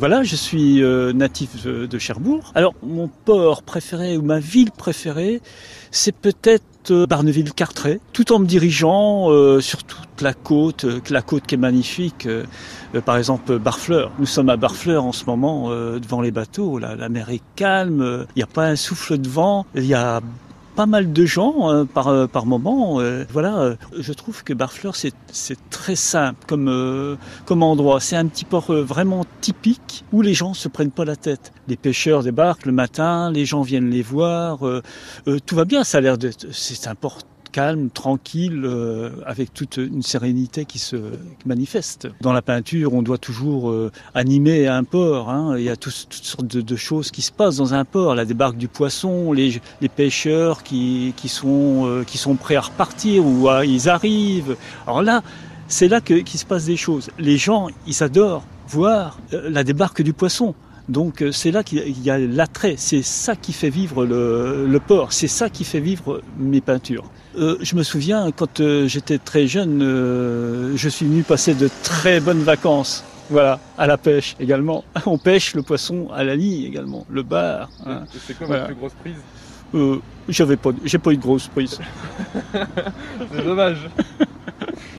Voilà, je suis euh, natif de Cherbourg. Alors, mon port préféré ou ma ville préférée, c'est peut-être euh, Barneville-Carteret, tout en me dirigeant euh, sur toute la côte, la côte qui est magnifique. par exemple, Barfleur. Nous sommes à Barfleur en ce moment, devant les bateaux. La, la mer est calme, il n'y a pas un souffle de vent. Il y a pas mal de gens euh, par, euh, par moment. Euh, voilà, je trouve que Barfleur, c'est très simple comme, comme endroit. C'est un petit port vraiment typique où les gens se prennent pas la tête. Les pêcheurs débarquent le matin, les gens viennent les voir. tout va bien, ça a l'air d'être... C'est important calme, tranquille, euh, avec toute une sérénité qui se manifeste. Dans la peinture, on doit toujours euh, animer un port. Hein. Il y a toutes sortes de, choses qui se passent dans un port. La débarque du poisson, les, pêcheurs qui, qui, sont, euh, qui sont prêts à repartir ou ils arrivent. Alors là, c'est là qu'il se passe des choses. Les gens, ils adorent voir la débarque du poisson. Donc c'est là qu'il y a l'attrait, c'est ça qui fait vivre le, port, c'est ça qui fait vivre mes peintures. Euh, je me souviens, quand euh, j'étais très jeune, je suis venu passer de très bonnes vacances. Voilà, à la pêche également. On pêche le poisson à la ligne également, le bar. Hein. C'est quoi votre plus grosse prise? J'avais pas, j'ai pas eu de grosse prise. C'est dommage.